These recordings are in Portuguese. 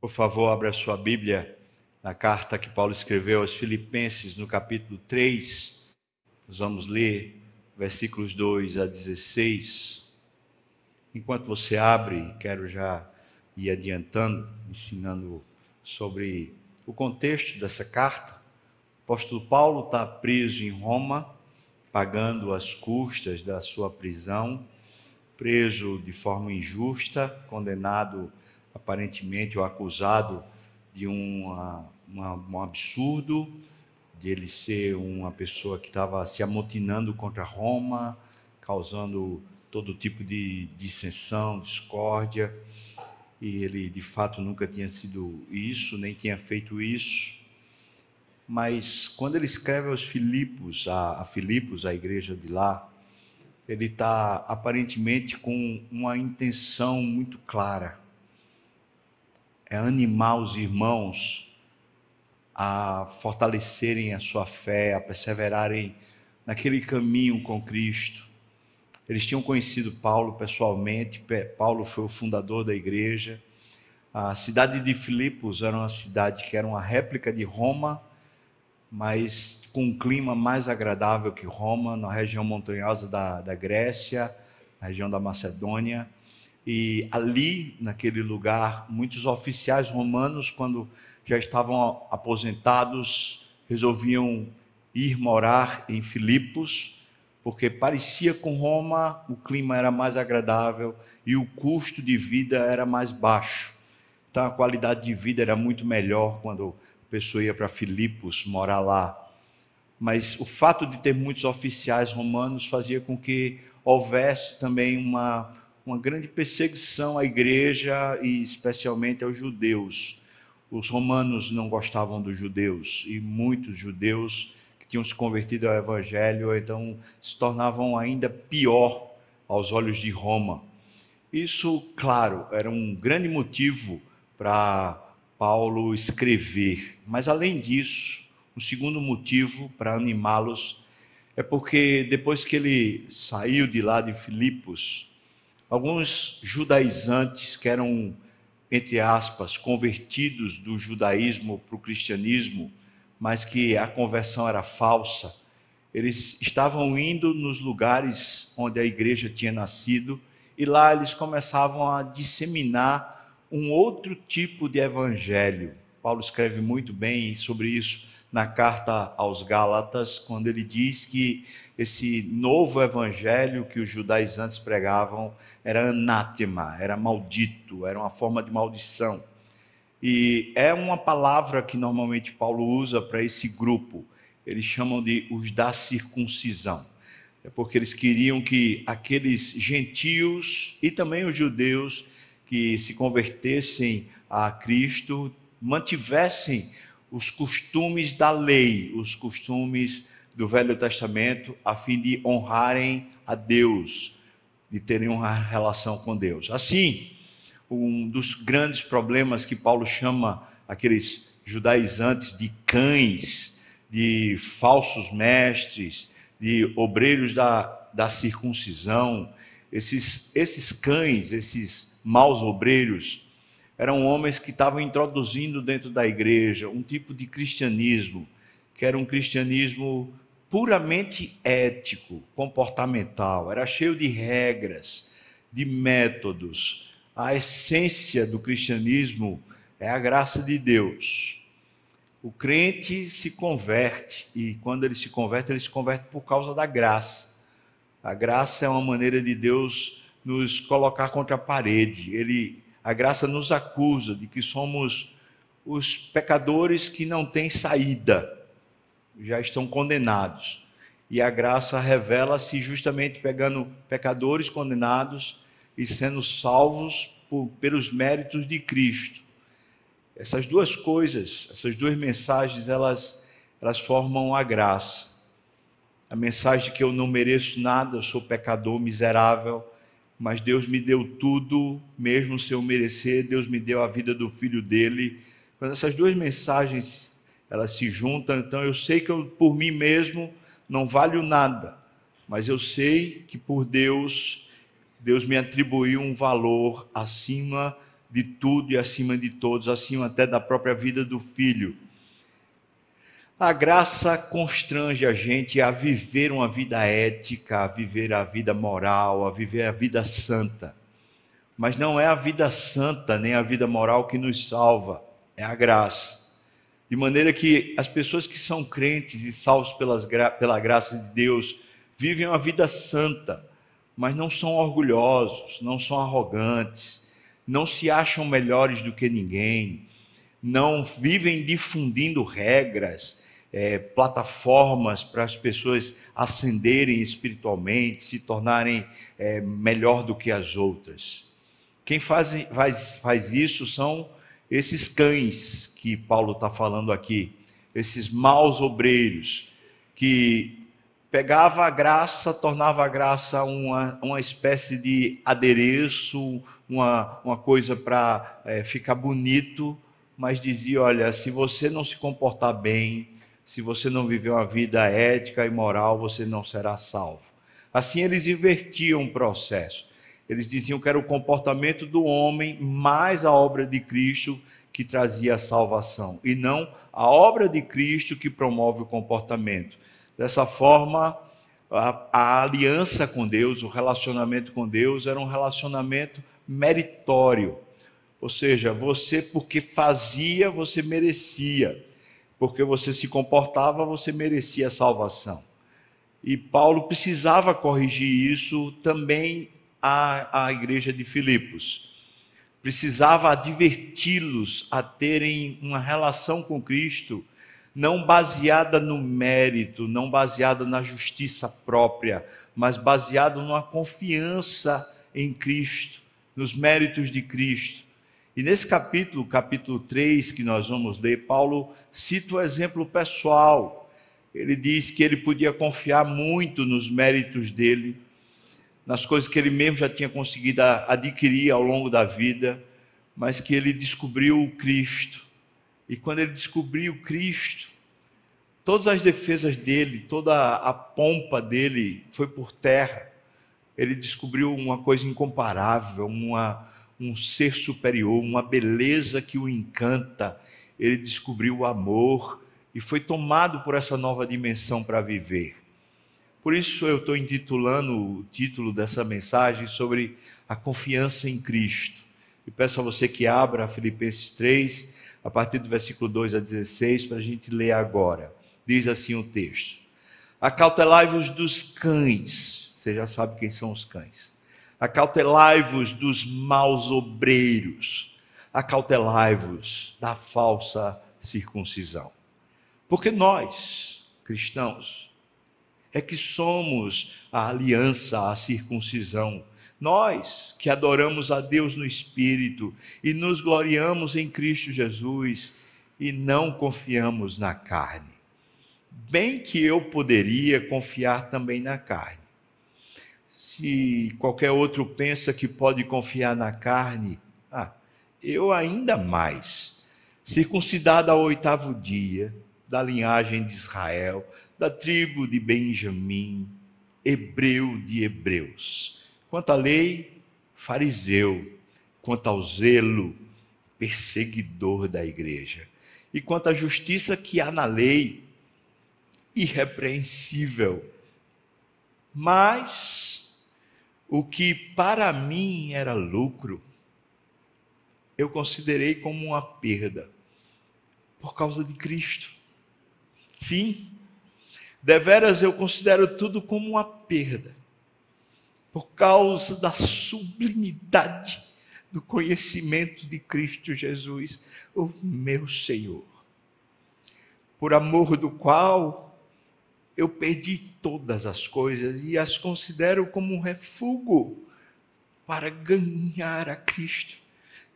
Por favor, abra sua Bíblia na carta que Paulo escreveu aos Filipenses, no capítulo 3. Nós vamos ler versículos 2 a 16. Enquanto você abre, quero já ir adiantando, ensinando sobre o contexto dessa carta. O apóstolo Paulo está preso em Roma, pagando as custas da sua prisão, preso de forma injusta, condenado aparentemente o acusado de uma, uma, um absurdo, de ele ser uma pessoa que estava se amotinando contra Roma, causando todo tipo de dissensão, discórdia, e ele de fato nunca tinha sido isso, nem tinha feito isso. Mas quando ele escreve aos Filipos, a, a Filipos, a igreja de lá, ele está aparentemente com uma intenção muito clara é animar os irmãos a fortalecerem a sua fé, a perseverarem naquele caminho com Cristo. Eles tinham conhecido Paulo pessoalmente, Paulo foi o fundador da igreja. A cidade de Filipos era uma cidade que era uma réplica de Roma, mas com um clima mais agradável que Roma, na região montanhosa da, da Grécia, na região da Macedônia. E ali, naquele lugar, muitos oficiais romanos, quando já estavam aposentados, resolviam ir morar em Filipos, porque parecia com Roma o clima era mais agradável e o custo de vida era mais baixo. Então a qualidade de vida era muito melhor quando a pessoa ia para Filipos morar lá. Mas o fato de ter muitos oficiais romanos fazia com que houvesse também uma uma grande perseguição à igreja e especialmente aos judeus. Os romanos não gostavam dos judeus e muitos judeus que tinham se convertido ao evangelho então se tornavam ainda pior aos olhos de Roma. Isso, claro, era um grande motivo para Paulo escrever, mas além disso, um segundo motivo para animá-los é porque depois que ele saiu de lá de Filipos, Alguns judaizantes que eram, entre aspas, convertidos do judaísmo para o cristianismo, mas que a conversão era falsa, eles estavam indo nos lugares onde a igreja tinha nascido e lá eles começavam a disseminar um outro tipo de evangelho. Paulo escreve muito bem sobre isso na carta aos Gálatas, quando ele diz que esse novo evangelho que os judaizantes pregavam era anátema, era maldito, era uma forma de maldição. E é uma palavra que normalmente Paulo usa para esse grupo. Eles chamam de os da circuncisão. É porque eles queriam que aqueles gentios e também os judeus que se convertessem a Cristo mantivessem os costumes da lei, os costumes do Velho Testamento, a fim de honrarem a Deus, de terem uma relação com Deus. Assim, um dos grandes problemas que Paulo chama aqueles judaizantes de cães, de falsos mestres, de obreiros da, da circuncisão, esses, esses cães, esses maus obreiros, eram homens que estavam introduzindo dentro da igreja um tipo de cristianismo, que era um cristianismo puramente ético, comportamental, era cheio de regras, de métodos. A essência do cristianismo é a graça de Deus. O crente se converte e quando ele se converte, ele se converte por causa da graça. A graça é uma maneira de Deus nos colocar contra a parede. Ele a graça nos acusa de que somos os pecadores que não têm saída, já estão condenados. E a graça revela-se justamente pegando pecadores condenados e sendo salvos por, pelos méritos de Cristo. Essas duas coisas, essas duas mensagens, elas, elas formam a graça. A mensagem de que eu não mereço nada, eu sou pecador miserável mas Deus me deu tudo, mesmo sem eu merecer, Deus me deu a vida do filho dele. Quando essas duas mensagens elas se juntam, então eu sei que eu, por mim mesmo não valho nada, mas eu sei que por Deus, Deus me atribuiu um valor acima de tudo e acima de todos, acima até da própria vida do filho. A graça constrange a gente a viver uma vida ética, a viver a vida moral, a viver a vida santa. Mas não é a vida santa nem a vida moral que nos salva, é a graça. De maneira que as pessoas que são crentes e salvos pelas, pela graça de Deus vivem uma vida santa, mas não são orgulhosos, não são arrogantes, não se acham melhores do que ninguém, não vivem difundindo regras, é, plataformas para as pessoas ascenderem espiritualmente, se tornarem é, melhor do que as outras. Quem faz, faz, faz isso são esses cães que Paulo está falando aqui, esses maus obreiros, que pegava a graça, tornava a graça uma, uma espécie de adereço, uma, uma coisa para é, ficar bonito, mas dizia: olha, se você não se comportar bem, se você não viver uma vida ética e moral, você não será salvo. Assim eles invertiam o processo. Eles diziam que era o comportamento do homem mais a obra de Cristo que trazia a salvação, e não a obra de Cristo que promove o comportamento. Dessa forma, a, a aliança com Deus, o relacionamento com Deus, era um relacionamento meritório. Ou seja, você, porque fazia, você merecia porque você se comportava, você merecia salvação. E Paulo precisava corrigir isso também à, à igreja de Filipos. Precisava adverti-los a terem uma relação com Cristo não baseada no mérito, não baseada na justiça própria, mas baseada numa confiança em Cristo, nos méritos de Cristo. E nesse capítulo, capítulo 3, que nós vamos ler, Paulo cita o exemplo pessoal. Ele diz que ele podia confiar muito nos méritos dele, nas coisas que ele mesmo já tinha conseguido adquirir ao longo da vida, mas que ele descobriu o Cristo. E quando ele descobriu o Cristo, todas as defesas dele, toda a pompa dele foi por terra. Ele descobriu uma coisa incomparável, uma um ser superior, uma beleza que o encanta. Ele descobriu o amor e foi tomado por essa nova dimensão para viver. Por isso eu estou intitulando o título dessa mensagem sobre a confiança em Cristo. E peço a você que abra Filipenses 3, a partir do versículo 2 a 16, para a gente ler agora. Diz assim o texto: Acautelai-vos dos cães. Você já sabe quem são os cães Acautelai-vos dos maus obreiros, acautelai-vos da falsa circuncisão. Porque nós, cristãos, é que somos a aliança, a circuncisão. Nós que adoramos a Deus no Espírito e nos gloriamos em Cristo Jesus e não confiamos na carne. Bem que eu poderia confiar também na carne se qualquer outro pensa que pode confiar na carne, ah, eu ainda mais. Circuncidado ao oitavo dia, da linhagem de Israel, da tribo de Benjamim, hebreu de hebreus. Quanto à lei, fariseu. Quanto ao zelo, perseguidor da igreja. E quanto à justiça que há na lei, irrepreensível. Mas o que para mim era lucro, eu considerei como uma perda, por causa de Cristo. Sim, deveras eu considero tudo como uma perda, por causa da sublimidade do conhecimento de Cristo Jesus, o meu Senhor, por amor do qual eu perdi todas as coisas e as considero como um refúgio para ganhar a Cristo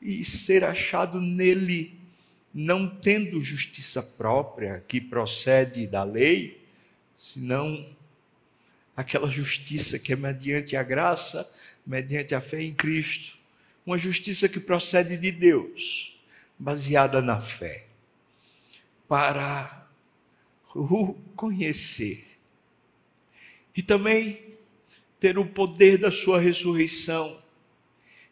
e ser achado nele, não tendo justiça própria que procede da lei, senão aquela justiça que é mediante a graça, mediante a fé em Cristo, uma justiça que procede de Deus, baseada na fé, para o conhecer. E também ter o poder da sua ressurreição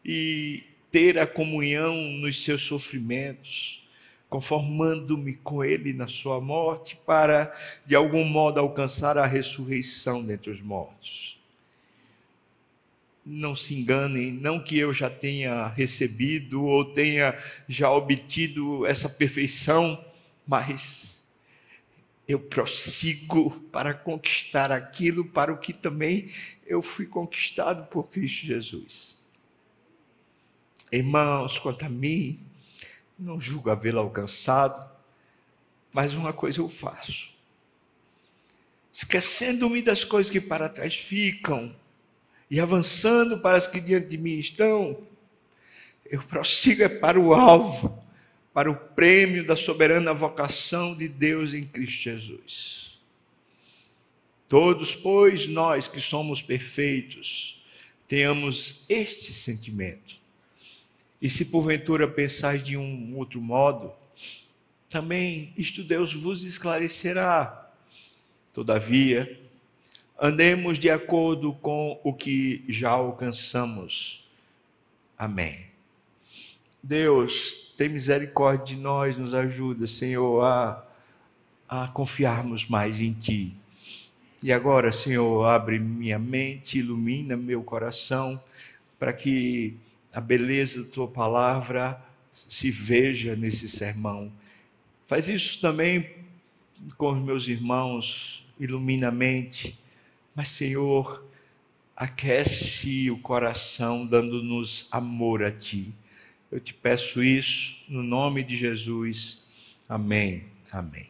e ter a comunhão nos seus sofrimentos, conformando-me com Ele na sua morte, para, de algum modo, alcançar a ressurreição dentre os mortos. Não se enganem, não que eu já tenha recebido ou tenha já obtido essa perfeição, mas eu prossigo para conquistar aquilo para o que também eu fui conquistado por Cristo Jesus. Irmãos, quanto a mim, não julgo havê-lo alcançado, mas uma coisa eu faço. Esquecendo-me das coisas que para trás ficam e avançando para as que diante de mim estão, eu prossigo é para o alvo, para o prêmio da soberana vocação de Deus em Cristo Jesus. Todos, pois, nós que somos perfeitos, tenhamos este sentimento. E se porventura pensais de um outro modo, também isto Deus vos esclarecerá. Todavia, andemos de acordo com o que já alcançamos. Amém. Deus, tem misericórdia de nós, nos ajuda, Senhor, a, a confiarmos mais em Ti. E agora, Senhor, abre minha mente, ilumina meu coração, para que a beleza da Tua palavra se veja nesse sermão. Faz isso também com os meus irmãos, ilumina a mente, mas, Senhor, aquece o coração, dando-nos amor a Ti. Eu te peço isso no nome de Jesus. Amém. Amém.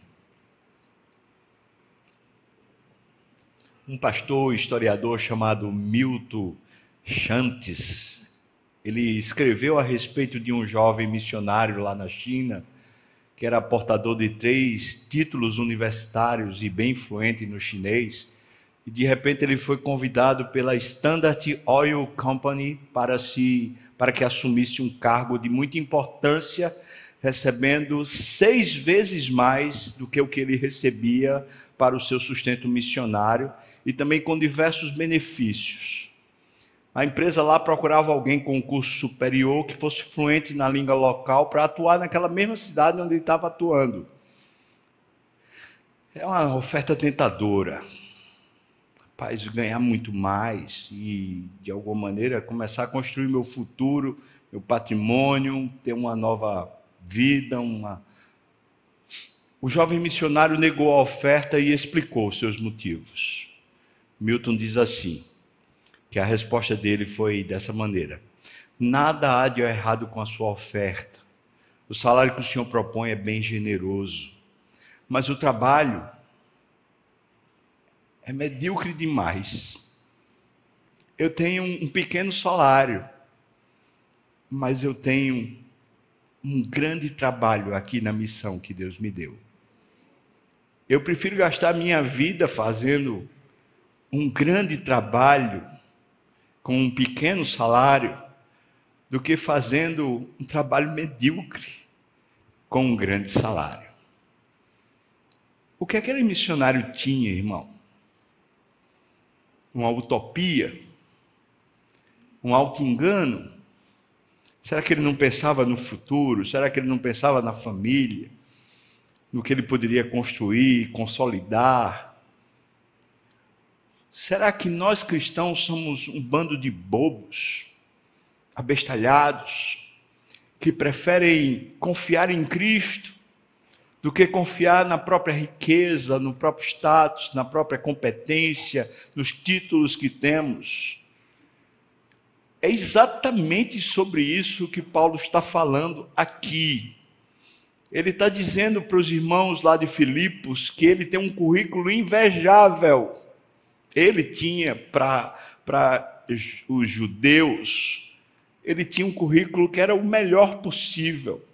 Um pastor historiador chamado Milton Chantes, ele escreveu a respeito de um jovem missionário lá na China, que era portador de três títulos universitários e bem fluente no chinês. E de repente ele foi convidado pela Standard Oil Company para se para que assumisse um cargo de muita importância, recebendo seis vezes mais do que o que ele recebia para o seu sustento missionário e também com diversos benefícios. A empresa lá procurava alguém com um curso superior que fosse fluente na língua local para atuar naquela mesma cidade onde ele estava atuando. É uma oferta tentadora rapaz, ganhar muito mais e, de alguma maneira, começar a construir meu futuro, meu patrimônio, ter uma nova vida, uma. O jovem missionário negou a oferta e explicou seus motivos. Milton diz assim, que a resposta dele foi dessa maneira: Nada há de errado com a sua oferta. O salário que o senhor propõe é bem generoso, mas o trabalho é medíocre demais. Eu tenho um pequeno salário, mas eu tenho um grande trabalho aqui na missão que Deus me deu. Eu prefiro gastar minha vida fazendo um grande trabalho com um pequeno salário do que fazendo um trabalho medíocre com um grande salário. O que aquele missionário tinha, irmão? Uma utopia, um auto-engano? Será que ele não pensava no futuro? Será que ele não pensava na família? No que ele poderia construir, consolidar? Será que nós cristãos somos um bando de bobos, abestalhados, que preferem confiar em Cristo do que confiar na própria riqueza, no próprio status, na própria competência, nos títulos que temos. É exatamente sobre isso que Paulo está falando aqui. Ele está dizendo para os irmãos lá de Filipos que ele tem um currículo invejável. Ele tinha para os judeus, ele tinha um currículo que era o melhor possível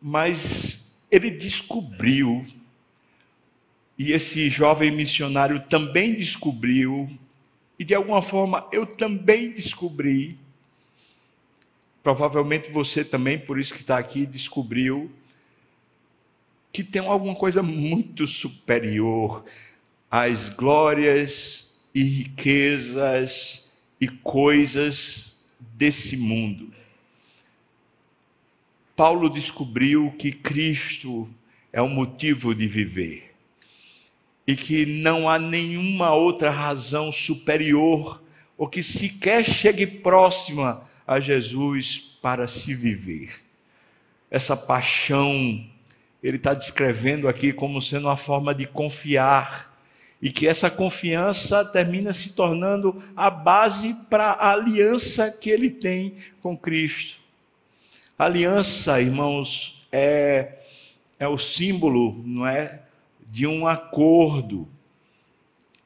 mas ele descobriu, e esse jovem missionário também descobriu, e de alguma forma eu também descobri, provavelmente você também, por isso que está aqui, descobriu, que tem alguma coisa muito superior às glórias e riquezas e coisas desse mundo. Paulo descobriu que Cristo é o motivo de viver e que não há nenhuma outra razão superior ou que sequer chegue próxima a Jesus para se viver. Essa paixão, ele está descrevendo aqui como sendo uma forma de confiar, e que essa confiança termina se tornando a base para a aliança que ele tem com Cristo. A aliança, irmãos, é, é o símbolo, não é, de um acordo,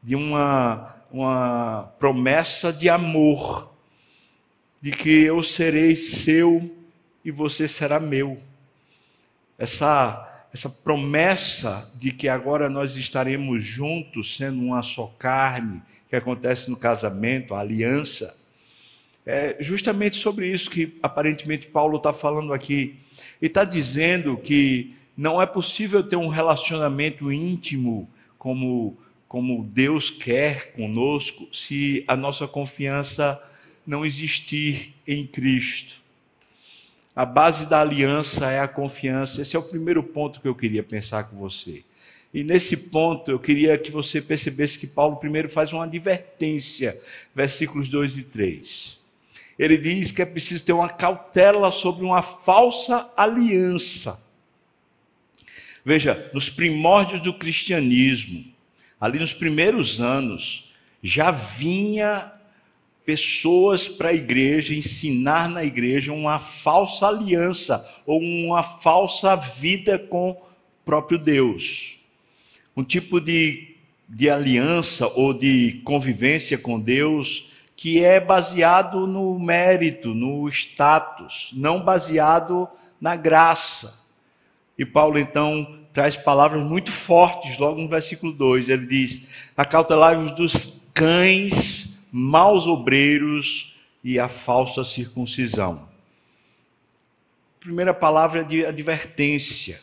de uma, uma promessa de amor, de que eu serei seu e você será meu. Essa essa promessa de que agora nós estaremos juntos, sendo uma só carne, que acontece no casamento, a aliança, é justamente sobre isso que aparentemente Paulo está falando aqui. Ele está dizendo que não é possível ter um relacionamento íntimo como, como Deus quer conosco se a nossa confiança não existir em Cristo. A base da aliança é a confiança. Esse é o primeiro ponto que eu queria pensar com você. E nesse ponto eu queria que você percebesse que Paulo primeiro faz uma advertência, versículos 2 e 3. Ele diz que é preciso ter uma cautela sobre uma falsa aliança. Veja, nos primórdios do cristianismo, ali nos primeiros anos, já vinha pessoas para a igreja, ensinar na igreja uma falsa aliança ou uma falsa vida com o próprio Deus. Um tipo de, de aliança ou de convivência com Deus que é baseado no mérito, no status, não baseado na graça. E Paulo então traz palavras muito fortes logo no versículo 2. Ele diz: Acautelai-vos dos cães maus obreiros e a falsa circuncisão. Primeira palavra é de advertência.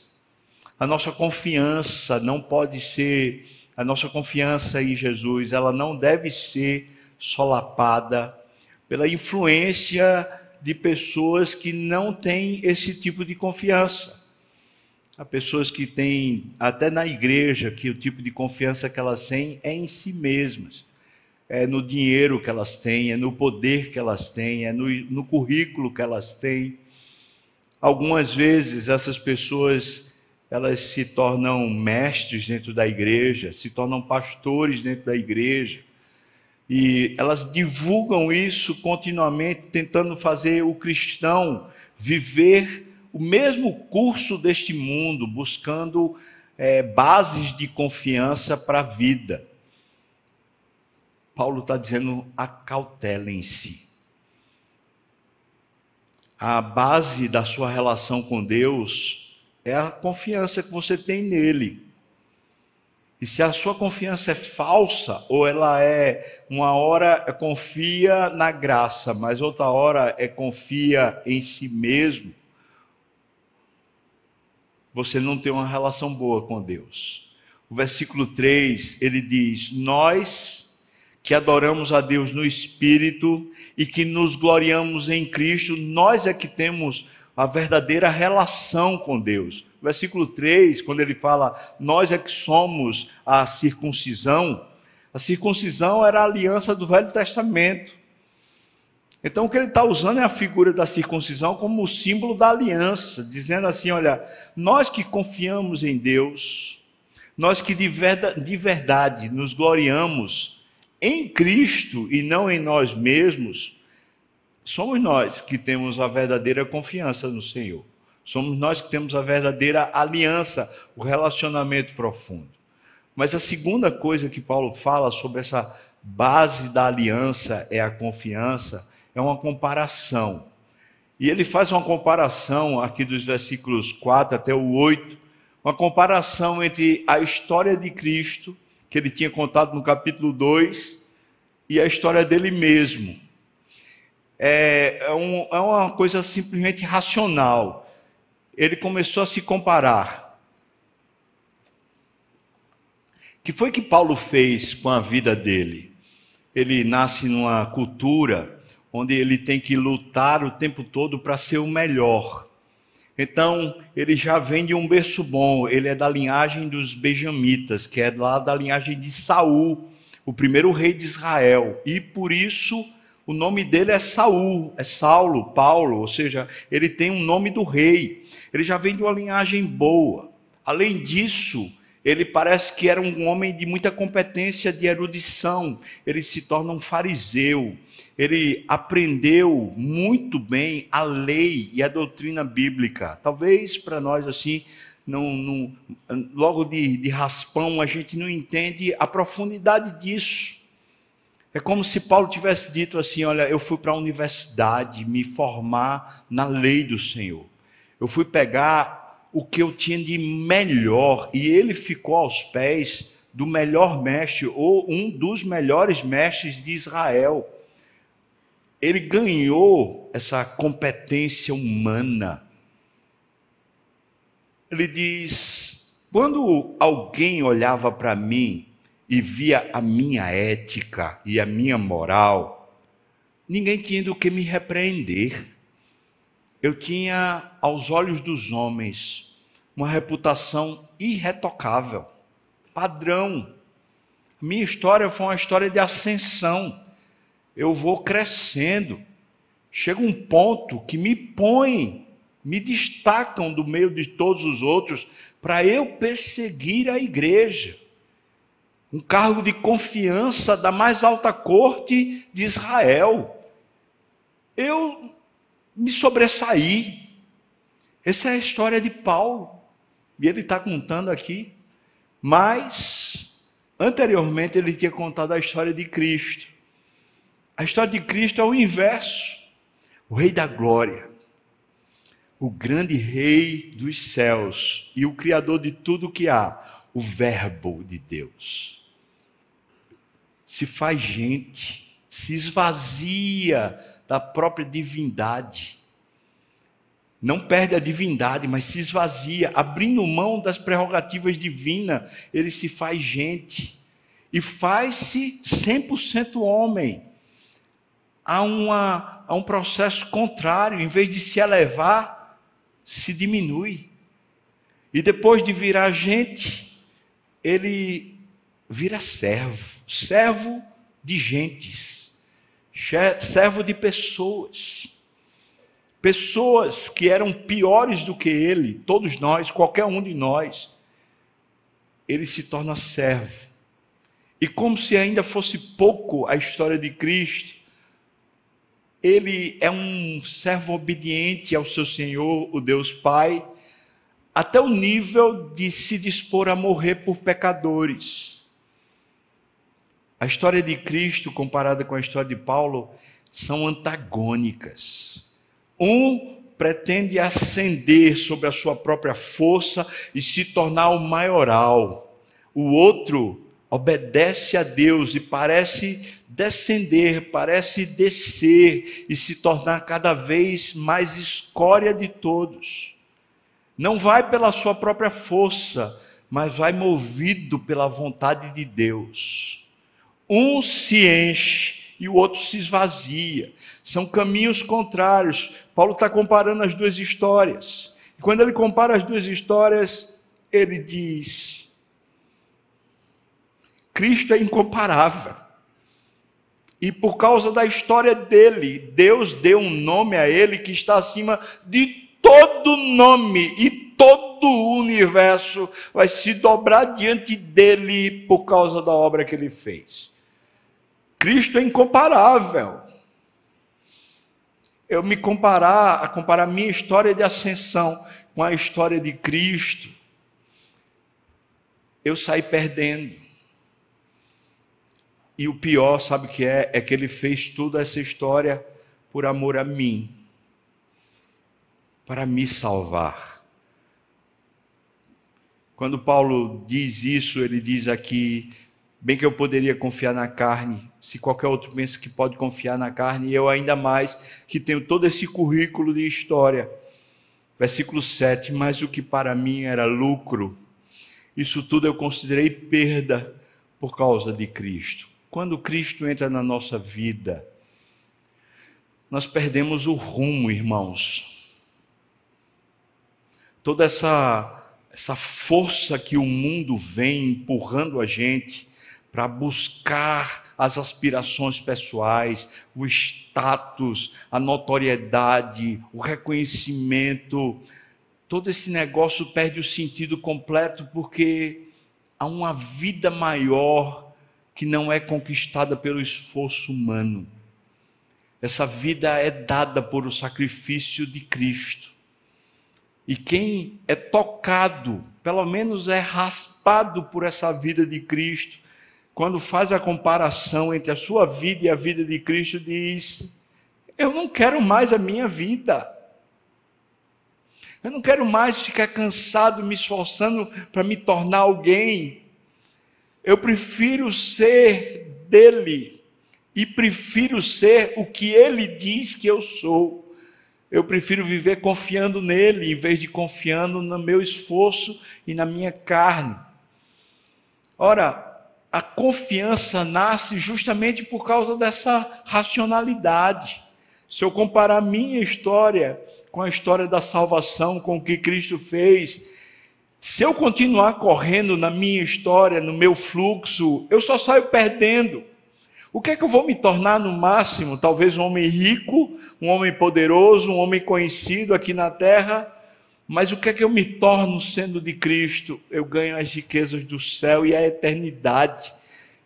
A nossa confiança não pode ser, a nossa confiança em Jesus, ela não deve ser solapada pela influência de pessoas que não têm esse tipo de confiança. Há pessoas que têm, até na igreja, que o tipo de confiança que elas têm é em si mesmas é no dinheiro que elas têm, é no poder que elas têm, é no, no currículo que elas têm. Algumas vezes essas pessoas elas se tornam mestres dentro da igreja, se tornam pastores dentro da igreja. E elas divulgam isso continuamente, tentando fazer o cristão viver o mesmo curso deste mundo, buscando é, bases de confiança para a vida. Paulo está dizendo: acautelem-se. A base da sua relação com Deus é a confiança que você tem nele. E se a sua confiança é falsa, ou ela é, uma hora é confia na graça, mas outra hora é confia em si mesmo, você não tem uma relação boa com Deus. O versículo 3, ele diz: Nós que adoramos a Deus no Espírito e que nos gloriamos em Cristo, nós é que temos a verdadeira relação com Deus. Versículo 3, quando ele fala, nós é que somos a circuncisão, a circuncisão era a aliança do Velho Testamento. Então, o que ele está usando é a figura da circuncisão como o símbolo da aliança, dizendo assim: olha, nós que confiamos em Deus, nós que de de verdade nos gloriamos em Cristo e não em nós mesmos, somos nós que temos a verdadeira confiança no Senhor. Somos nós que temos a verdadeira aliança, o relacionamento profundo. Mas a segunda coisa que Paulo fala sobre essa base da aliança é a confiança, é uma comparação. E ele faz uma comparação aqui dos versículos 4 até o 8, uma comparação entre a história de Cristo que ele tinha contado no capítulo 2 e a história dele mesmo. É, é, um, é uma coisa simplesmente racional. Ele começou a se comparar. O que foi que Paulo fez com a vida dele? Ele nasce numa cultura onde ele tem que lutar o tempo todo para ser o melhor. Então, ele já vem de um berço bom, ele é da linhagem dos benjamitas, que é lá da linhagem de Saul, o primeiro rei de Israel. E por isso o nome dele é Saul, é Saulo, Paulo, ou seja, ele tem um nome do rei. Ele já vem de uma linhagem boa. Além disso, ele parece que era um homem de muita competência de erudição. Ele se torna um fariseu. Ele aprendeu muito bem a lei e a doutrina bíblica. Talvez para nós assim, não, não, logo de, de raspão, a gente não entende a profundidade disso. É como se Paulo tivesse dito assim: Olha, eu fui para a universidade me formar na lei do Senhor. Eu fui pegar o que eu tinha de melhor, e ele ficou aos pés do melhor mestre, ou um dos melhores mestres de Israel. Ele ganhou essa competência humana. Ele diz: quando alguém olhava para mim e via a minha ética e a minha moral, ninguém tinha do que me repreender eu tinha, aos olhos dos homens, uma reputação irretocável, padrão. Minha história foi uma história de ascensão. Eu vou crescendo. Chega um ponto que me põe, me destacam do meio de todos os outros para eu perseguir a igreja. Um cargo de confiança da mais alta corte de Israel. Eu me sobressair. Essa é a história de Paulo. E ele está contando aqui. Mas, anteriormente, ele tinha contado a história de Cristo. A história de Cristo é o inverso. O Rei da Glória. O grande Rei dos céus e o Criador de tudo que há. O Verbo de Deus. Se faz gente, se esvazia da própria divindade. Não perde a divindade, mas se esvazia, abrindo mão das prerrogativas divinas, ele se faz gente e faz-se 100% homem. Há, uma, há um processo contrário, em vez de se elevar, se diminui. E depois de virar gente, ele vira servo, servo de gentes servo de pessoas. Pessoas que eram piores do que ele, todos nós, qualquer um de nós. Ele se torna servo. E como se ainda fosse pouco a história de Cristo, ele é um servo obediente ao seu Senhor, o Deus Pai, até o nível de se dispor a morrer por pecadores. A história de Cristo comparada com a história de Paulo são antagônicas. Um pretende ascender sobre a sua própria força e se tornar o maioral. O outro obedece a Deus e parece descender, parece descer e se tornar cada vez mais escória de todos. Não vai pela sua própria força, mas vai movido pela vontade de Deus. Um se enche e o outro se esvazia. São caminhos contrários. Paulo está comparando as duas histórias. E quando ele compara as duas histórias, ele diz: Cristo é incomparável. E por causa da história dele, Deus deu um nome a ele que está acima de todo nome e todo o universo vai se dobrar diante dele por causa da obra que ele fez. Cristo é incomparável. Eu me comparar, a comparar minha história de ascensão com a história de Cristo, eu saí perdendo. E o pior, sabe o que é? É que ele fez toda essa história por amor a mim, para me salvar. Quando Paulo diz isso, ele diz aqui: bem que eu poderia confiar na carne, se qualquer outro pensa que pode confiar na carne, eu ainda mais, que tenho todo esse currículo de história. Versículo 7: Mas o que para mim era lucro, isso tudo eu considerei perda por causa de Cristo. Quando Cristo entra na nossa vida, nós perdemos o rumo, irmãos. Toda essa essa força que o mundo vem empurrando a gente para buscar as aspirações pessoais, o status, a notoriedade, o reconhecimento, todo esse negócio perde o sentido completo porque há uma vida maior que não é conquistada pelo esforço humano. Essa vida é dada por o sacrifício de Cristo. E quem é tocado, pelo menos é raspado por essa vida de Cristo, quando faz a comparação entre a sua vida e a vida de Cristo, diz: Eu não quero mais a minha vida. Eu não quero mais ficar cansado, me esforçando para me tornar alguém. Eu prefiro ser dele e prefiro ser o que ele diz que eu sou. Eu prefiro viver confiando nele, em vez de confiando no meu esforço e na minha carne. Ora, a confiança nasce justamente por causa dessa racionalidade. Se eu comparar a minha história com a história da salvação, com o que Cristo fez, se eu continuar correndo na minha história, no meu fluxo, eu só saio perdendo. O que é que eu vou me tornar no máximo? Talvez um homem rico, um homem poderoso, um homem conhecido aqui na terra. Mas o que é que eu me torno sendo de Cristo? Eu ganho as riquezas do céu e a eternidade.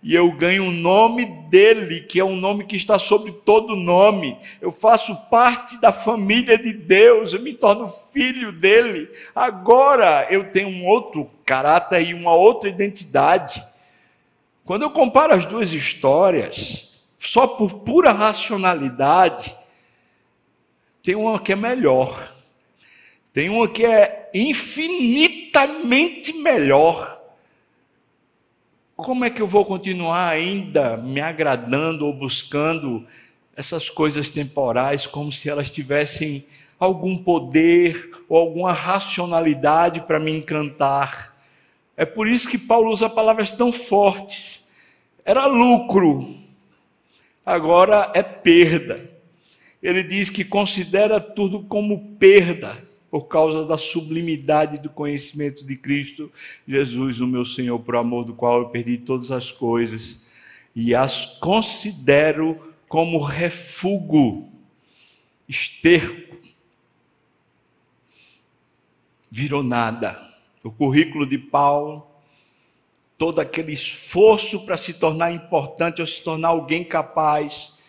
E eu ganho o nome dele, que é um nome que está sobre todo nome. Eu faço parte da família de Deus, eu me torno filho dele. Agora eu tenho um outro caráter e uma outra identidade. Quando eu comparo as duas histórias, só por pura racionalidade, tem uma que é melhor. Tem uma que é infinitamente melhor. Como é que eu vou continuar ainda me agradando ou buscando essas coisas temporais como se elas tivessem algum poder ou alguma racionalidade para me encantar? É por isso que Paulo usa palavras tão fortes. Era lucro, agora é perda. Ele diz que considera tudo como perda por causa da sublimidade do conhecimento de Cristo Jesus, o meu Senhor, por amor do qual eu perdi todas as coisas e as considero como refúgio, esterco. Virou nada o currículo de Paulo, todo aquele esforço para se tornar importante ou se tornar alguém capaz,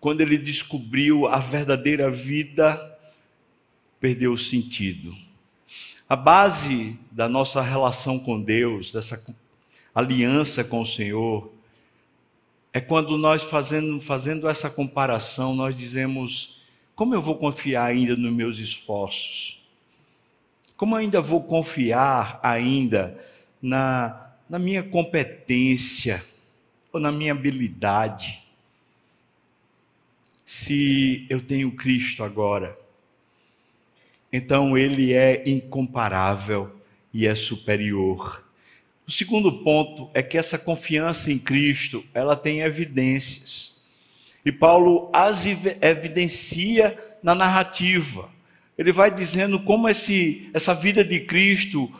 quando ele descobriu a verdadeira vida, perdeu o sentido. A base da nossa relação com Deus, dessa aliança com o Senhor, é quando nós fazendo, fazendo essa comparação, nós dizemos: como eu vou confiar ainda nos meus esforços? Como ainda vou confiar ainda na, na minha competência ou na minha habilidade? Se eu tenho Cristo agora, então ele é incomparável e é superior. O segundo ponto é que essa confiança em Cristo, ela tem evidências. E Paulo as evidencia na narrativa ele vai dizendo como esse, essa vida de Cristo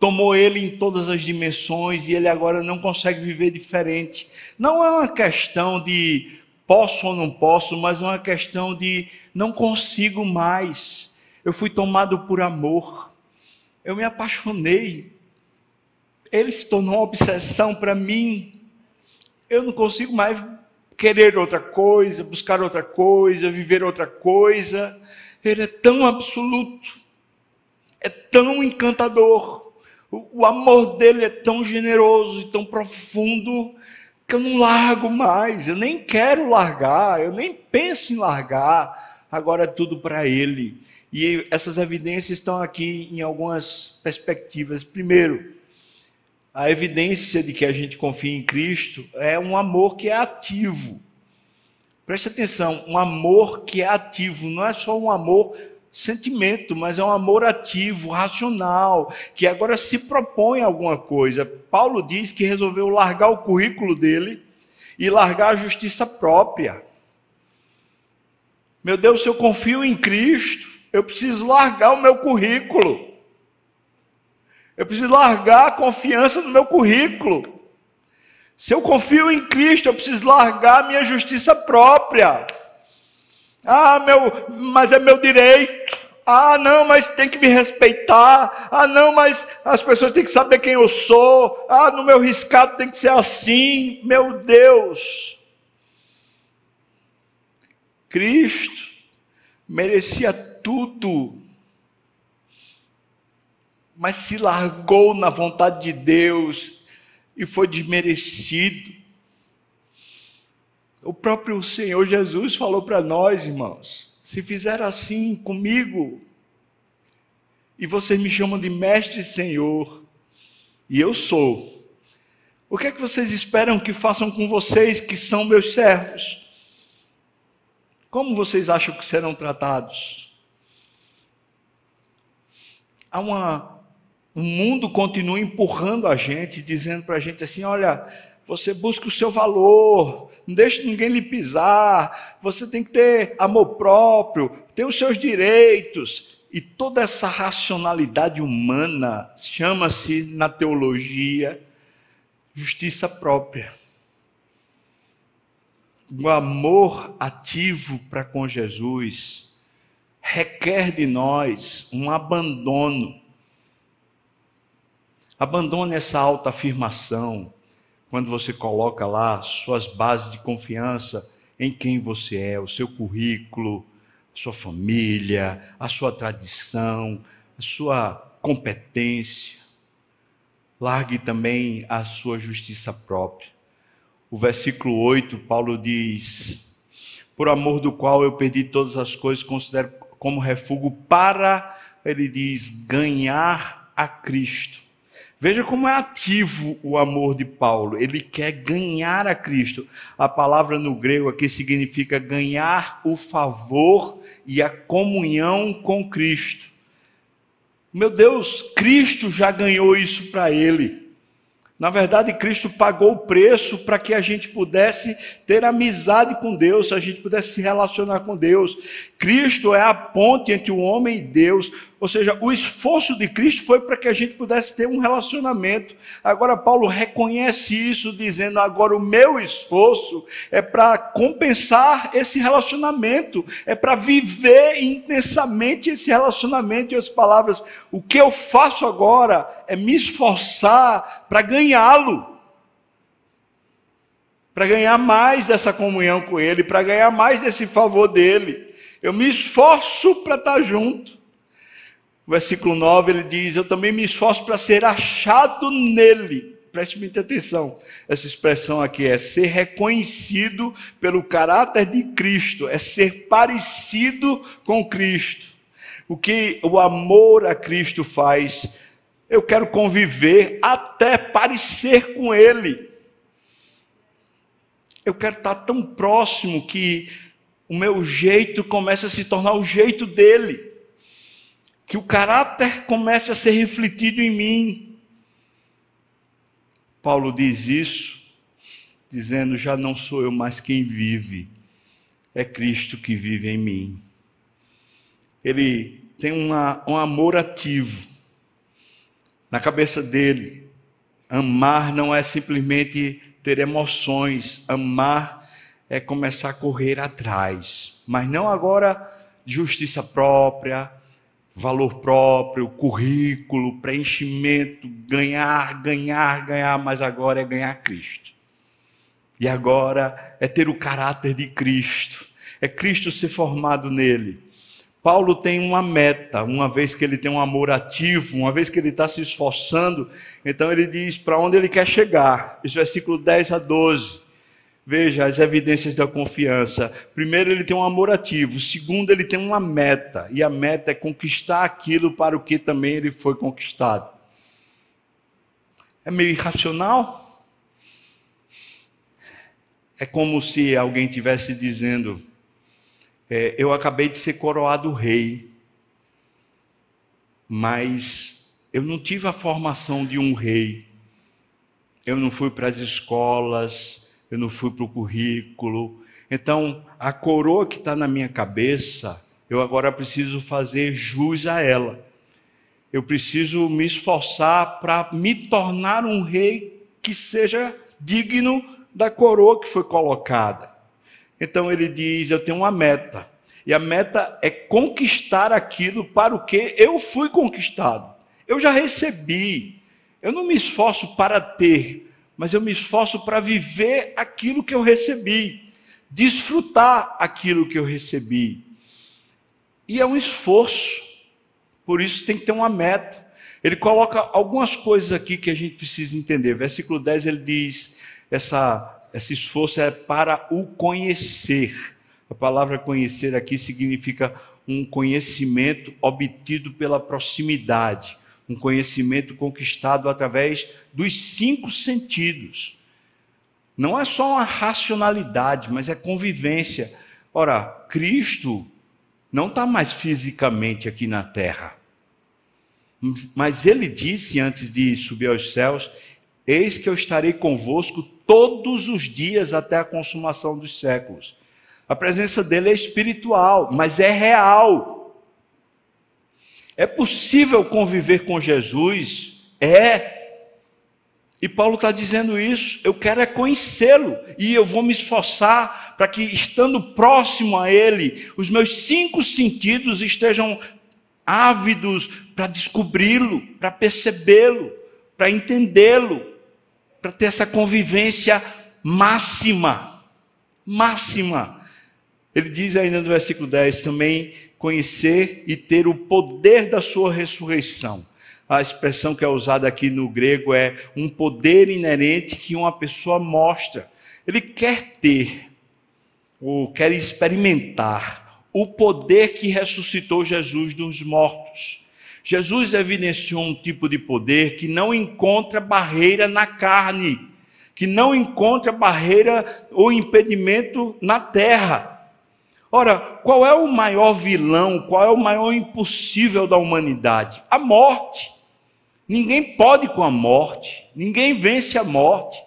tomou ele em todas as dimensões e ele agora não consegue viver diferente. Não é uma questão de posso ou não posso, mas é uma questão de não consigo mais. Eu fui tomado por amor. Eu me apaixonei. Ele se tornou uma obsessão para mim. Eu não consigo mais querer outra coisa, buscar outra coisa, viver outra coisa. Ele é tão absoluto, é tão encantador, o, o amor dele é tão generoso e tão profundo que eu não largo mais, eu nem quero largar, eu nem penso em largar, agora é tudo para ele. E essas evidências estão aqui em algumas perspectivas. Primeiro, a evidência de que a gente confia em Cristo é um amor que é ativo. Preste atenção, um amor que é ativo, não é só um amor sentimento, mas é um amor ativo, racional, que agora se propõe alguma coisa. Paulo diz que resolveu largar o currículo dele e largar a justiça própria. Meu Deus, se eu confio em Cristo, eu preciso largar o meu currículo. Eu preciso largar a confiança no meu currículo. Se eu confio em Cristo, eu preciso largar a minha justiça própria. Ah, meu, mas é meu direito. Ah, não, mas tem que me respeitar. Ah, não, mas as pessoas têm que saber quem eu sou. Ah, no meu riscado tem que ser assim. Meu Deus. Cristo merecia tudo, mas se largou na vontade de Deus e foi desmerecido. O próprio Senhor Jesus falou para nós, irmãos: se fizer assim comigo, e vocês me chamam de mestre e Senhor, e eu sou, o que é que vocês esperam que façam com vocês que são meus servos? Como vocês acham que serão tratados? Há uma, o mundo continua empurrando a gente, dizendo para a gente assim: olha, você busca o seu valor, não deixe ninguém lhe pisar, você tem que ter amor próprio, ter os seus direitos. E toda essa racionalidade humana chama-se na teologia justiça própria o amor ativo para com Jesus requer de nós um abandono. Abandone essa autoafirmação quando você coloca lá suas bases de confiança em quem você é, o seu currículo, sua família, a sua tradição, a sua competência. Largue também a sua justiça própria o versículo 8, Paulo diz: Por amor do qual eu perdi todas as coisas, considero como refúgio para, ele diz, ganhar a Cristo. Veja como é ativo o amor de Paulo. Ele quer ganhar a Cristo. A palavra no grego aqui significa ganhar o favor e a comunhão com Cristo. Meu Deus, Cristo já ganhou isso para ele. Na verdade, Cristo pagou o preço para que a gente pudesse ter amizade com Deus, a gente pudesse se relacionar com Deus. Cristo é a ponte entre o homem e Deus. Ou seja, o esforço de Cristo foi para que a gente pudesse ter um relacionamento. Agora, Paulo reconhece isso, dizendo: agora o meu esforço é para compensar esse relacionamento, é para viver intensamente esse relacionamento. Em outras palavras, o que eu faço agora é me esforçar para ganhá-lo para ganhar mais dessa comunhão com Ele, para ganhar mais desse favor dele. Eu me esforço para estar junto. Versículo 9 ele diz: Eu também me esforço para ser achado nele. Preste muita atenção. Essa expressão aqui é ser reconhecido pelo caráter de Cristo, é ser parecido com Cristo. O que o amor a Cristo faz, eu quero conviver até parecer com Ele. Eu quero estar tão próximo que o meu jeito começa a se tornar o jeito dele que o caráter comece a ser refletido em mim. Paulo diz isso, dizendo: já não sou eu mais quem vive, é Cristo que vive em mim. Ele tem uma, um amor ativo na cabeça dele. Amar não é simplesmente ter emoções, amar é começar a correr atrás, mas não agora justiça própria, valor próprio, currículo, preenchimento, ganhar, ganhar, ganhar, mas agora é ganhar Cristo. E agora é ter o caráter de Cristo, é Cristo ser formado nele. Paulo tem uma meta, uma vez que ele tem um amor ativo, uma vez que ele está se esforçando, então ele diz para onde ele quer chegar. Esse versículo 10 a 12. Veja as evidências da confiança. Primeiro, ele tem um amor ativo. Segundo, ele tem uma meta. E a meta é conquistar aquilo para o que também ele foi conquistado. É meio irracional? É como se alguém tivesse dizendo: é, Eu acabei de ser coroado rei, mas eu não tive a formação de um rei. Eu não fui para as escolas, eu não fui para o currículo, Então, a coroa que está na minha cabeça, eu agora preciso fazer jus a ela. Eu preciso me esforçar para me tornar um rei que seja digno da coroa que foi colocada. Então ele diz: Eu tenho uma meta. E a meta é conquistar aquilo para o que eu fui conquistado. Eu já recebi. Eu não me esforço para ter, mas eu me esforço para viver aquilo que eu recebi, desfrutar aquilo que eu recebi. E é um esforço, por isso tem que ter uma meta. Ele coloca algumas coisas aqui que a gente precisa entender. Versículo 10 ele diz: essa, esse esforço é para o conhecer. A palavra conhecer aqui significa um conhecimento obtido pela proximidade, um conhecimento conquistado através dos cinco sentidos. Não é só uma racionalidade, mas é convivência. Ora, Cristo não está mais fisicamente aqui na terra. Mas ele disse antes de subir aos céus: Eis que eu estarei convosco todos os dias até a consumação dos séculos. A presença dele é espiritual, mas é real. É possível conviver com Jesus? É. E Paulo está dizendo isso. Eu quero é conhecê-lo. E eu vou me esforçar para que, estando próximo a Ele, os meus cinco sentidos estejam ávidos para descobri-lo, para percebê-lo, para entendê-lo, para ter essa convivência máxima. Máxima. Ele diz ainda no versículo 10 também: conhecer e ter o poder da sua ressurreição. A expressão que é usada aqui no grego é um poder inerente que uma pessoa mostra. Ele quer ter, ou quer experimentar, o poder que ressuscitou Jesus dos mortos. Jesus evidenciou um tipo de poder que não encontra barreira na carne, que não encontra barreira ou impedimento na terra. Ora, qual é o maior vilão, qual é o maior impossível da humanidade? A morte. Ninguém pode com a morte, ninguém vence a morte.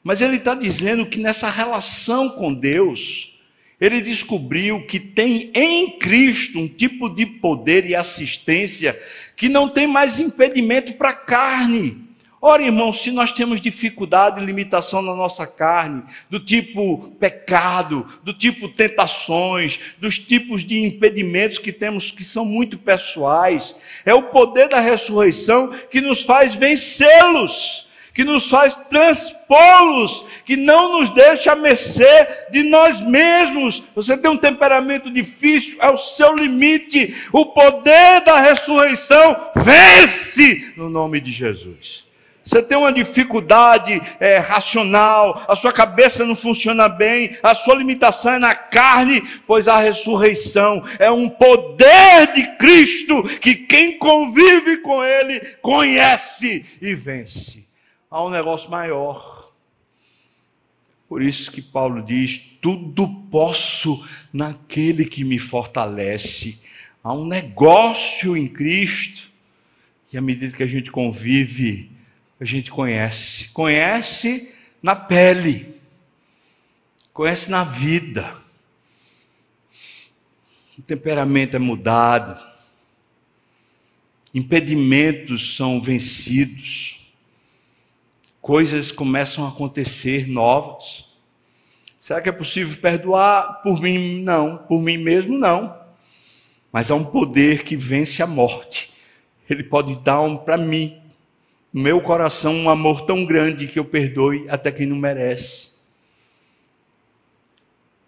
Mas ele está dizendo que nessa relação com Deus, ele descobriu que tem em Cristo um tipo de poder e assistência que não tem mais impedimento para a carne. Ora, irmão, se nós temos dificuldade e limitação na nossa carne, do tipo pecado, do tipo tentações, dos tipos de impedimentos que temos que são muito pessoais, é o poder da ressurreição que nos faz vencê-los, que nos faz transpô-los, que não nos deixa a mercê de nós mesmos. Você tem um temperamento difícil, é o seu limite. O poder da ressurreição vence no nome de Jesus. Você tem uma dificuldade é, racional, a sua cabeça não funciona bem, a sua limitação é na carne, pois a ressurreição é um poder de Cristo que quem convive com Ele conhece e vence. Há um negócio maior. Por isso que Paulo diz: tudo posso naquele que me fortalece. Há um negócio em Cristo, e à medida que a gente convive, a gente conhece. Conhece na pele, conhece na vida. O temperamento é mudado, impedimentos são vencidos, coisas começam a acontecer novas. Será que é possível perdoar por mim? Não, por mim mesmo não. Mas há um poder que vence a morte. Ele pode dar um para mim no meu coração um amor tão grande que eu perdoe até quem não merece.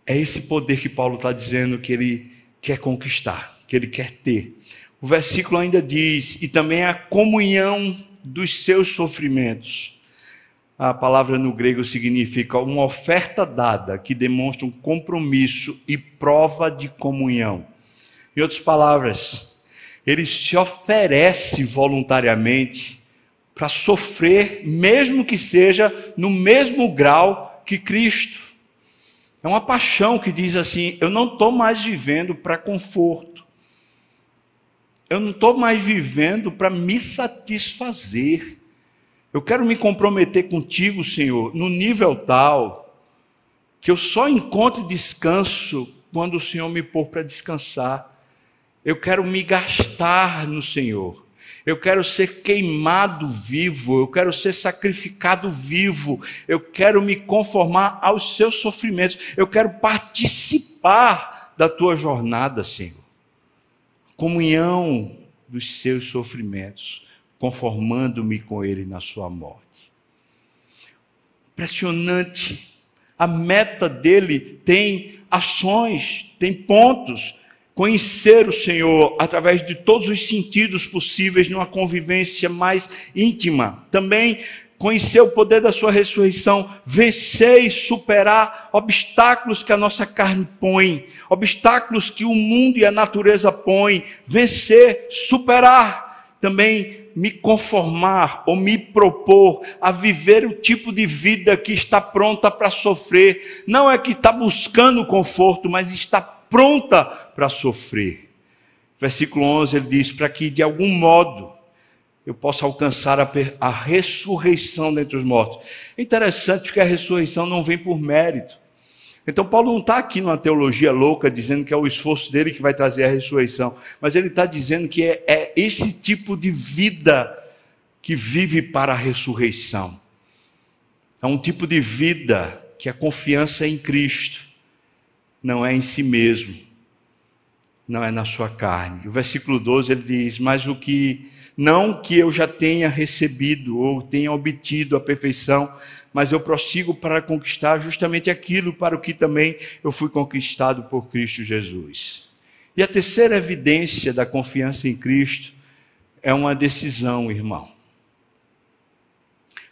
É esse poder que Paulo está dizendo que ele quer conquistar, que ele quer ter. O versículo ainda diz: e também a comunhão dos seus sofrimentos. A palavra no grego significa uma oferta dada que demonstra um compromisso e prova de comunhão. Em outras palavras, ele se oferece voluntariamente para sofrer, mesmo que seja no mesmo grau que Cristo. É uma paixão que diz assim: eu não estou mais vivendo para conforto, eu não estou mais vivendo para me satisfazer. Eu quero me comprometer contigo, Senhor, no nível tal que eu só encontre descanso quando o Senhor me pôr para descansar. Eu quero me gastar no Senhor. Eu quero ser queimado vivo, eu quero ser sacrificado vivo, eu quero me conformar aos seus sofrimentos, eu quero participar da tua jornada, Senhor. Comunhão dos seus sofrimentos, conformando-me com Ele na sua morte. Impressionante. A meta dele tem ações, tem pontos conhecer o Senhor através de todos os sentidos possíveis numa convivência mais íntima. Também conhecer o poder da sua ressurreição, vencer e superar obstáculos que a nossa carne põe, obstáculos que o mundo e a natureza põem, vencer, superar. Também me conformar ou me propor a viver o tipo de vida que está pronta para sofrer. Não é que está buscando conforto, mas está pronta para sofrer. Versículo 11 ele diz: para que de algum modo eu possa alcançar a, a ressurreição dentre os mortos. É interessante que a ressurreição não vem por mérito. Então, Paulo não está aqui numa teologia louca dizendo que é o esforço dele que vai trazer a ressurreição, mas ele está dizendo que é, é esse tipo de vida que vive para a ressurreição. É um tipo de vida que a confiança é em Cristo não é em si mesmo, não é na sua carne. O versículo 12 ele diz: Mas o que, não que eu já tenha recebido ou tenha obtido a perfeição, mas eu prossigo para conquistar justamente aquilo para o que também eu fui conquistado por Cristo Jesus. E a terceira evidência da confiança em Cristo é uma decisão, irmão.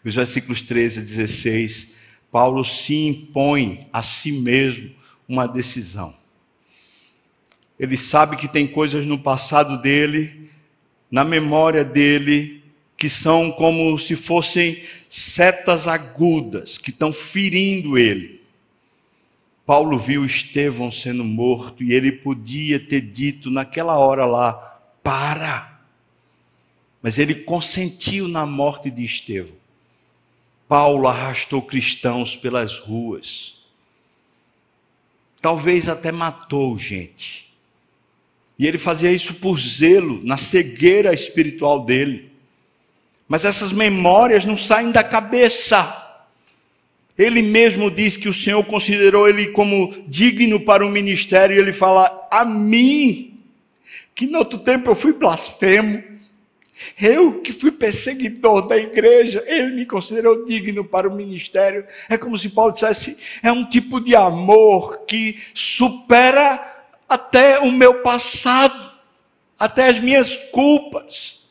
Os versículos 13 a 16, Paulo se impõe a si mesmo uma decisão. Ele sabe que tem coisas no passado dele, na memória dele, que são como se fossem setas agudas que estão ferindo ele. Paulo viu Estevão sendo morto e ele podia ter dito naquela hora lá: para. Mas ele consentiu na morte de Estevão. Paulo arrastou cristãos pelas ruas talvez até matou gente. E ele fazia isso por zelo, na cegueira espiritual dele. Mas essas memórias não saem da cabeça. Ele mesmo diz que o Senhor considerou ele como digno para o ministério, e ele fala: A mim, que no outro tempo eu fui blasfemo, eu que fui perseguidor da igreja, ele me considerou digno para o ministério. É como se Paulo dissesse: é um tipo de amor que supera até o meu passado, até as minhas culpas.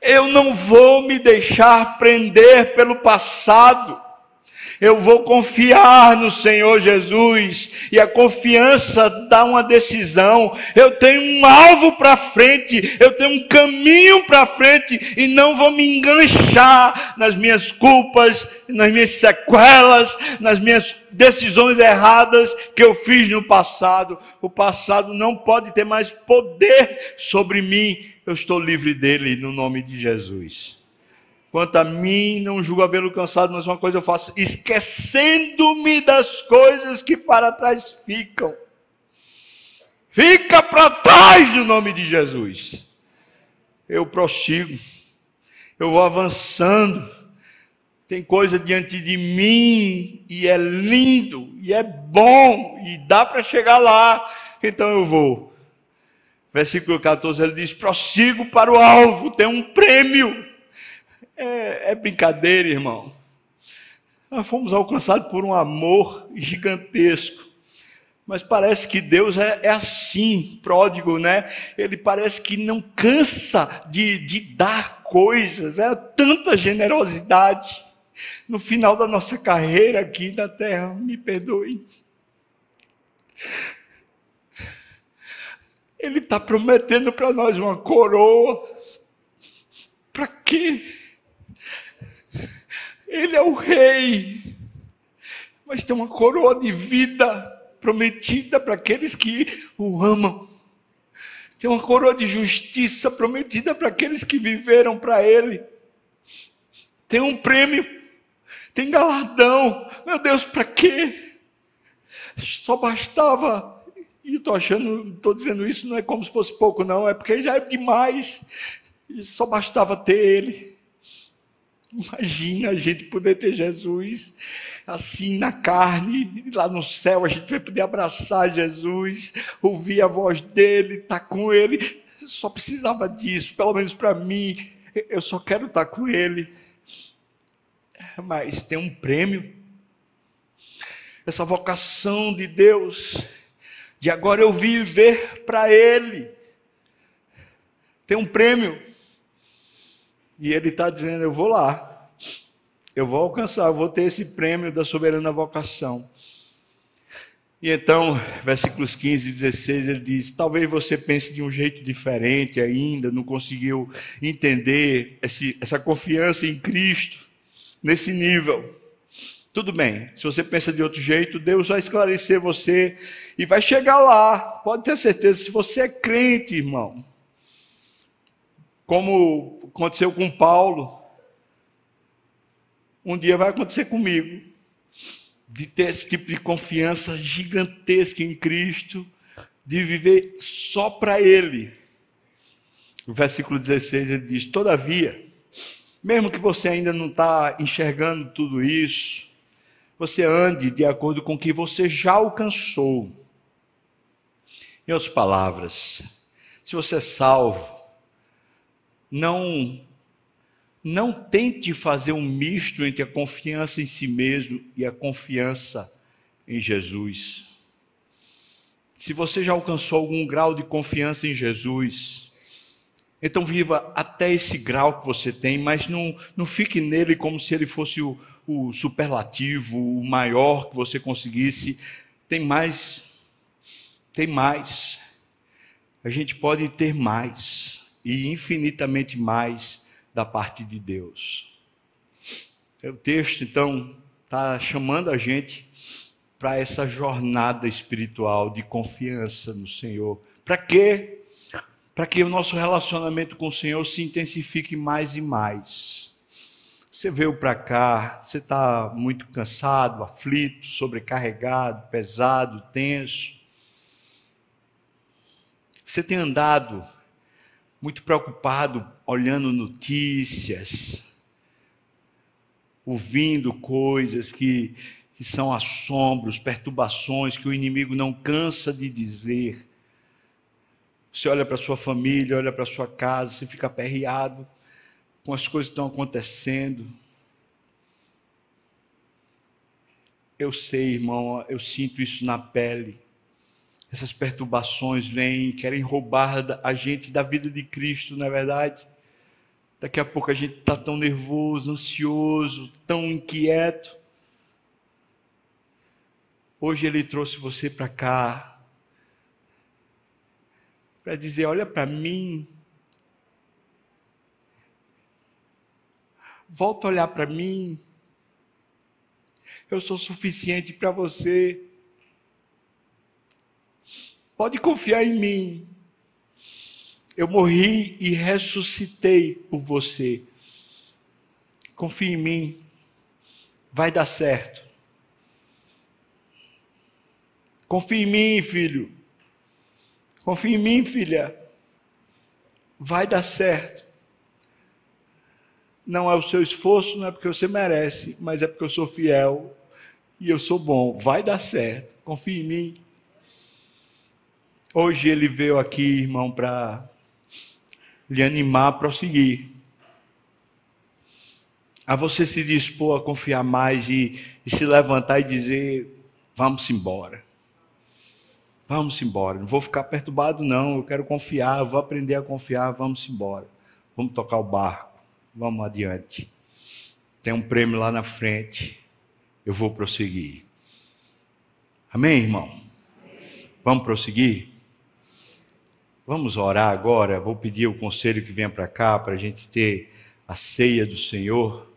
Eu não vou me deixar prender pelo passado eu vou confiar no Senhor Jesus, e a confiança dá uma decisão. Eu tenho um alvo para frente, eu tenho um caminho para frente, e não vou me enganchar nas minhas culpas, nas minhas sequelas, nas minhas decisões erradas que eu fiz no passado. O passado não pode ter mais poder sobre mim, eu estou livre dele no nome de Jesus. Quanto a mim, não julgo havê-lo cansado, mas uma coisa eu faço, esquecendo-me das coisas que para trás ficam. Fica para trás no nome de Jesus. Eu prossigo, eu vou avançando. Tem coisa diante de mim e é lindo, e é bom, e dá para chegar lá, então eu vou. Versículo 14 ele diz: prossigo para o alvo, tem um prêmio. É, é brincadeira, irmão. Nós fomos alcançados por um amor gigantesco. Mas parece que Deus é, é, assim, pródigo, né? Ele parece que não cansa de, de dar coisas, é tanta generosidade. No final da nossa carreira aqui na terra, me perdoe. Ele está prometendo para nós uma coroa. Para quê? Ele é o rei, mas tem uma coroa de vida prometida para aqueles que o amam. Tem uma coroa de justiça prometida para aqueles que viveram para Ele. Tem um prêmio, tem galardão. Meu Deus, para quê? Só bastava, e estou achando, estou dizendo isso, não é como se fosse pouco, não, é porque já é demais. Só bastava ter ele. Imagina a gente poder ter Jesus assim na carne, lá no céu, a gente vai poder abraçar Jesus, ouvir a voz dele, estar tá com ele. Só precisava disso, pelo menos para mim. Eu só quero estar tá com ele. Mas tem um prêmio. Essa vocação de Deus, de agora eu viver para Ele, tem um prêmio. E ele está dizendo: Eu vou lá, eu vou alcançar, eu vou ter esse prêmio da soberana vocação. E então, versículos 15 e 16, ele diz: Talvez você pense de um jeito diferente ainda, não conseguiu entender esse, essa confiança em Cristo nesse nível. Tudo bem, se você pensa de outro jeito, Deus vai esclarecer você e vai chegar lá. Pode ter certeza, se você é crente, irmão, como aconteceu com Paulo, um dia vai acontecer comigo, de ter esse tipo de confiança gigantesca em Cristo, de viver só para Ele. No versículo 16 ele diz: Todavia, mesmo que você ainda não está enxergando tudo isso, você ande de acordo com o que você já alcançou. Em outras palavras, se você é salvo, não não tente fazer um misto entre a confiança em si mesmo e a confiança em Jesus. Se você já alcançou algum grau de confiança em Jesus, então viva até esse grau que você tem, mas não, não fique nele como se ele fosse o, o superlativo, o maior que você conseguisse. Tem mais, tem mais. A gente pode ter mais e infinitamente mais da parte de Deus. O texto, então, está chamando a gente para essa jornada espiritual de confiança no Senhor. Para quê? Para que o nosso relacionamento com o Senhor se intensifique mais e mais. Você veio para cá, você está muito cansado, aflito, sobrecarregado, pesado, tenso. Você tem andado muito preocupado, olhando notícias, ouvindo coisas que, que são assombros, perturbações que o inimigo não cansa de dizer. Você olha para sua família, olha para sua casa, você fica aperreado com as coisas que estão acontecendo. Eu sei, irmão, eu sinto isso na pele essas perturbações vêm, querem roubar a gente da vida de Cristo, não é verdade? Daqui a pouco a gente está tão nervoso, ansioso, tão inquieto. Hoje Ele trouxe você para cá, para dizer: olha para mim. Volta a olhar para mim. Eu sou suficiente para você. Pode confiar em mim. Eu morri e ressuscitei por você. Confie em mim. Vai dar certo. Confie em mim, filho. Confie em mim, filha. Vai dar certo. Não é o seu esforço, não é porque você merece, mas é porque eu sou fiel e eu sou bom. Vai dar certo. Confie em mim. Hoje ele veio aqui, irmão, para lhe animar a prosseguir. A você se dispor a confiar mais e, e se levantar e dizer: vamos embora. Vamos embora. Não vou ficar perturbado, não. Eu quero confiar, vou aprender a confiar. Vamos embora. Vamos tocar o barco. Vamos adiante. Tem um prêmio lá na frente. Eu vou prosseguir. Amém, irmão? Vamos prosseguir? Vamos orar agora. Vou pedir o conselho que venha para cá para a gente ter a ceia do Senhor.